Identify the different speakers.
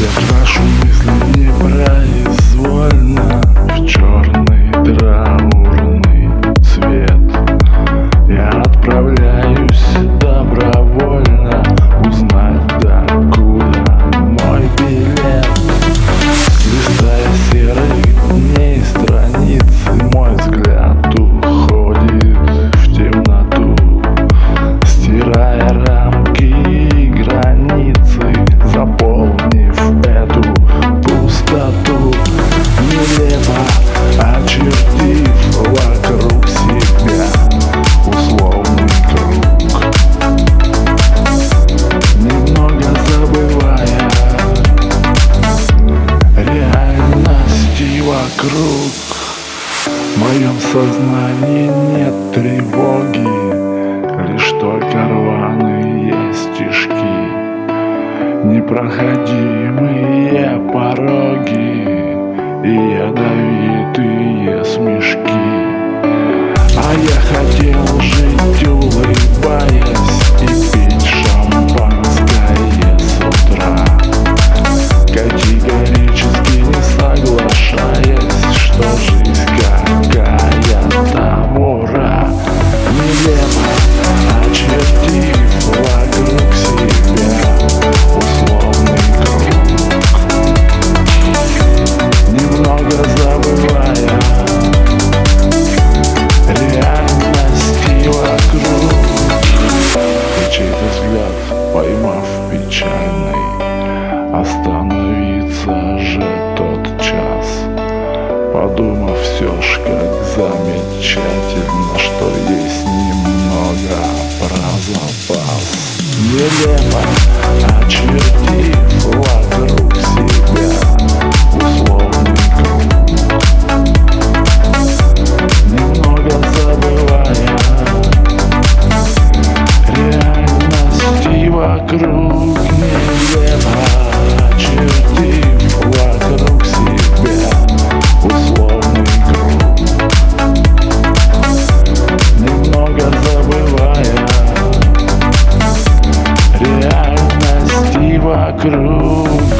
Speaker 1: Я в нашу мысль не проезд вокруг В моем сознании нет тревоги Лишь только рваные стежки. Непроходимые пороги И ядовитые Остановиться же тот час, Подумав все ж как замечательно, Что есть немного про запас. Нелепо очерти вокруг себя вокруг Oh.